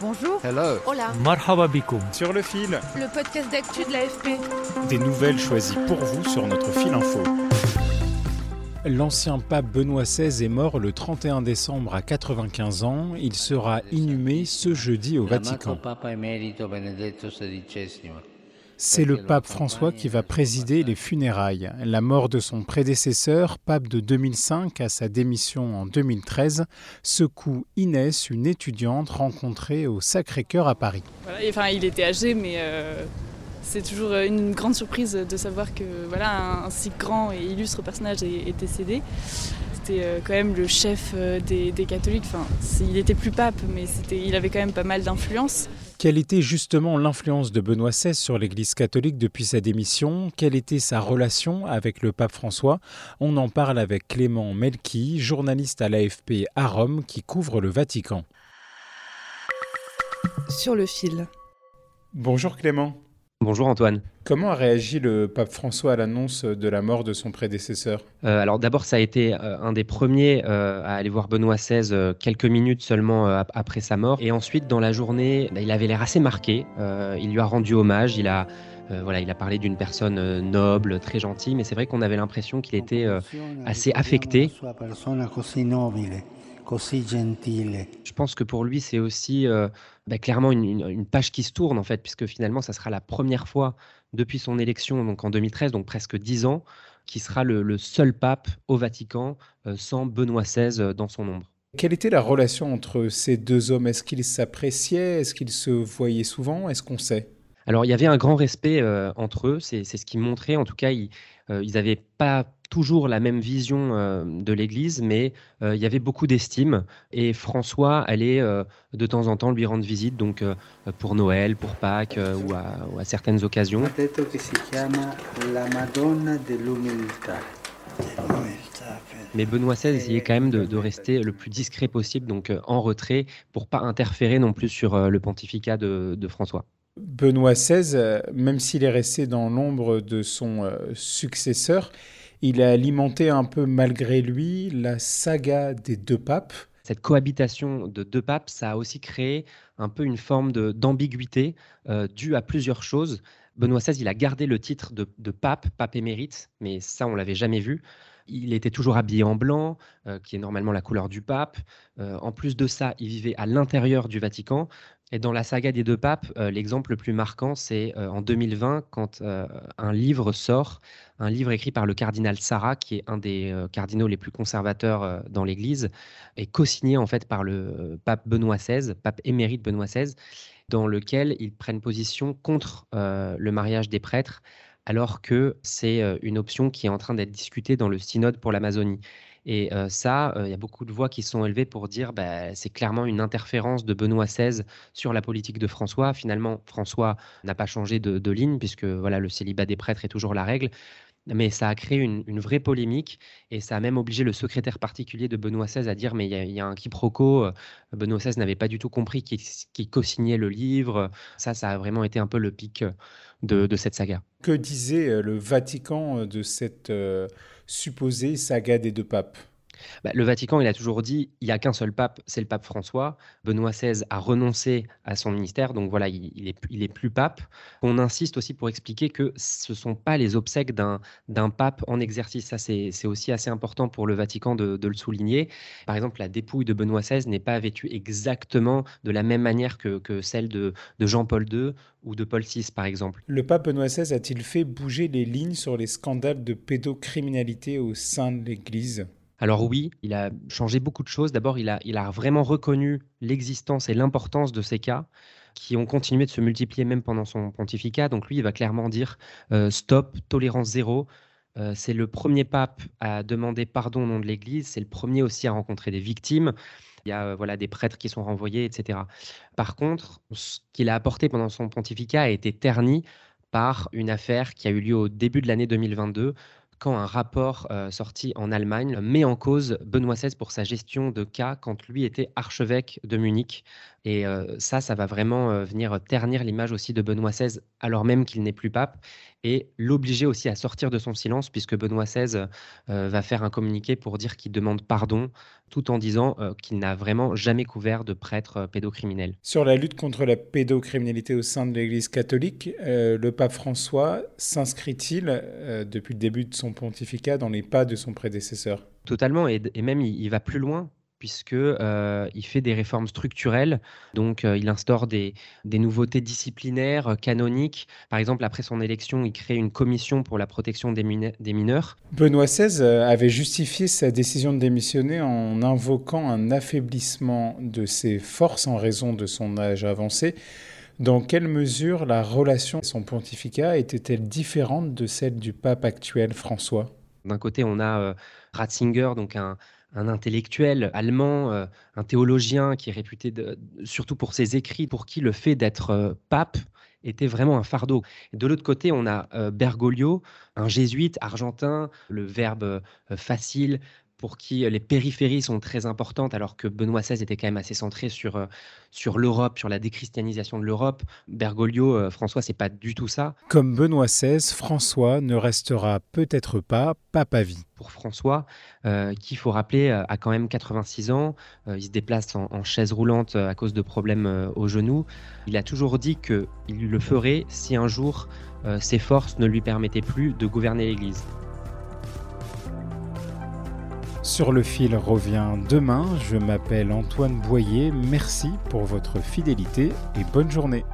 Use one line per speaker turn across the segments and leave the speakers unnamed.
Bonjour.
Hello.
Hola.
Marhaba bikoum.
Sur le fil.
Le podcast d'actu de l'AFP.
Des nouvelles choisies pour vous sur notre fil info.
L'ancien pape Benoît XVI est mort le 31 décembre à 95 ans. Il sera inhumé ce jeudi au Vatican. C'est le pape François qui va présider les funérailles. La mort de son prédécesseur, pape de 2005 à sa démission en 2013, secoue Inès, une étudiante rencontrée au Sacré-Cœur à Paris.
enfin, il était âgé, mais euh, c'est toujours une grande surprise de savoir que voilà, un, si grand et illustre personnage est, est décédé. C'était euh, quand même le chef euh, des, des catholiques. Enfin, il était plus pape, mais il avait quand même pas mal d'influence.
Quelle était justement l'influence de Benoît XVI sur l'Église catholique depuis sa démission? Quelle était sa relation avec le pape François? On en parle avec Clément Melki, journaliste à l'AFP à Rome qui couvre le Vatican.
Sur le fil.
Bonjour Clément.
Bonjour Antoine.
Comment a réagi le pape François à l'annonce de la mort de son prédécesseur?
Euh, Alors d'abord, ça a été euh, un des premiers euh, à aller voir Benoît XVI quelques minutes seulement après sa mort. Et ensuite, dans la journée, bah, il avait l'air assez marqué. il lui a rendu hommage. Il a, voilà, il a parlé d'une personne noble, très gentille, mais c'est vrai qu'on avait l'impression qu'il était assez affecté. Je pense que pour lui, c'est aussi bah, clairement une, page qui se tourne, en fait, puisque finalement, ça sera la première fois depuis son élection, donc en 2013, donc presque dix ans, qui sera le, seul pape au Vatican euh, sans Benoît XVI euh, dans son ombre.
Quelle était la relation entre ces deux hommes? Est-ce qu'ils s'appréciaient? Est-ce qu'ils se voyaient souvent? Est-ce qu'on sait?
Alors, il y avait un grand respect euh, entre eux, c'est ce qui montrait. En tout cas, ils n'avaient pas toujours la même vision euh, de l'Église, mais euh, il y avait beaucoup d'estime. Et François allait euh, de temps en temps lui rendre visite, donc pour Noël, pour Pâques ou à, certaines occasions. Mais Benoît XVI essayait quand même de, rester le plus discret possible, donc en retrait, pour pas interférer non plus sur le pontificat de, de François.
Benoît XVI, même s'il est resté dans l'ombre de son successeur, il a alimenté un peu malgré lui la saga des deux papes.
Cette cohabitation de deux papes, ça a aussi créé un peu une forme d'ambiguïté euh, due à plusieurs choses. Benoît XVI, il a gardé le titre de, pape, pape émérite, mais ça, on l'avait jamais vu. Il était toujours habillé en blanc, euh, qui est normalement la couleur du pape. Euh, en plus de ça, il vivait à l'intérieur du Vatican. Et dans la saga des deux papes, euh, l'exemple le plus marquant, c'est euh, en 2020, quand euh, un livre sort, un livre écrit par le cardinal Sarah, qui est un des cardinaux les plus conservateurs dans l'Église, et co-signé en fait par le pape Benoît XVI, pape émérite Benoît XVI, dans lequel ils prennent position contre le mariage des prêtres, alors que c'est une option qui est en train d'être discutée dans le synode pour l'Amazonie. Et ça, il y a beaucoup de voix qui sont élevées pour dire bah, c'est clairement une interférence de Benoît XVI sur la politique de François. Finalement, François n'a pas changé de, ligne puisque voilà, le célibat des prêtres est toujours la règle. Mais ça a créé une, vraie polémique et ça a même obligé le secrétaire particulier de Benoît XVI à dire mais il y, a un quiproquo. Benoît XVI n'avait pas du tout compris qui, co-signait le livre. Ça, ça a vraiment été un peu le pic de, de cette saga.
Que disait le Vatican de cette supposée saga des deux papes?
Bah, le Vatican, il a toujours dit il n'y a qu'un seul pape, c'est le pape François. Benoît XVI a renoncé à son ministère, donc voilà, il, est, plus pape. On insiste aussi pour expliquer que ce ne sont pas les obsèques d'un pape en exercice. Ça, c'est aussi assez important pour le Vatican de, le souligner. Par exemple, la dépouille de Benoît XVI n'est pas vêtue exactement de la même manière que, celle de, de Jean-Paul II ou de Paul VI, par exemple.
Le pape Benoît XVI a-t-il fait bouger les lignes sur les scandales de pédocriminalité au sein de l'Église?
Alors oui, il a changé beaucoup de choses. D'abord, il a, vraiment reconnu l'existence et l'importance de ces cas qui ont continué de se multiplier même pendant son pontificat. Donc lui, il va clairement dire euh, stop, tolérance zéro. c'est le premier pape à demander pardon au nom de l'Église, c'est le premier aussi à rencontrer des victimes. Il y a voilà, des prêtres qui sont renvoyés, etc. Par contre, ce qu'il a apporté pendant son pontificat a été terni par une affaire qui a eu lieu au début de l'année 2022 quand un rapport euh, sorti en Allemagne met en cause Benoît XVI pour sa gestion de cas quand lui était archevêque de Munich. Et euh, ça, ça va vraiment euh, venir ternir l'image aussi de Benoît XVI alors même qu'il n'est plus pape et l'obliger aussi à sortir de son silence puisque Benoît XVI va faire un communiqué pour dire qu'il demande pardon tout en disant qu'il n'a vraiment jamais couvert de prêtre pédocriminel.
Sur la lutte contre la pédocriminalité au sein de l'Église catholique, le pape François s'inscrit-il depuis le début de son pontificat dans les pas de son prédécesseur
Totalement, et, même il, va plus loin puisque euh, il fait des réformes structurelles. Donc, euh, il instaure des, nouveautés disciplinaires, euh, canoniques. Par exemple, après son élection, il crée une commission pour la protection des, des mineurs.
Benoît XVI avait justifié sa décision de démissionner en invoquant un affaiblissement de ses forces en raison de son âge avancé. Dans quelle mesure la relation à son pontificat était-elle différente de celle du pape actuel François?
D'un côté, on a Ratzinger, donc un, intellectuel allemand, euh, un théologien qui est réputé surtout pour ses écrits, pour qui le fait d'être euh, pape était vraiment un fardeau. de l'autre côté, on a euh, Bergoglio, un jésuite argentin, le verbe facile, pour qui les périphéries sont très importantes, alors que Benoît XVI était quand même assez centré sur, sur l'Europe, sur la déchristianisation de l'Europe. Bergoglio, François, c'est pas du tout ça.
Comme Benoît XVI, François ne restera peut-être pas pape à vie
pour François, euh, qui, il faut rappeler, euh, a quand même 86 ans. Euh, il se déplace en, chaise roulante à cause de problèmes au genou. Il a toujours dit qu'il le ferait si un jour ses forces ne lui permettaient plus de gouverner l'Église.
Sur le fil revient demain. Je m'appelle Antoine Boyer. Merci pour votre fidélité et bonne journée.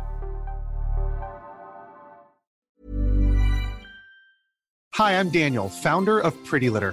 Hi, I'm Daniel, founder of Pretty Litter.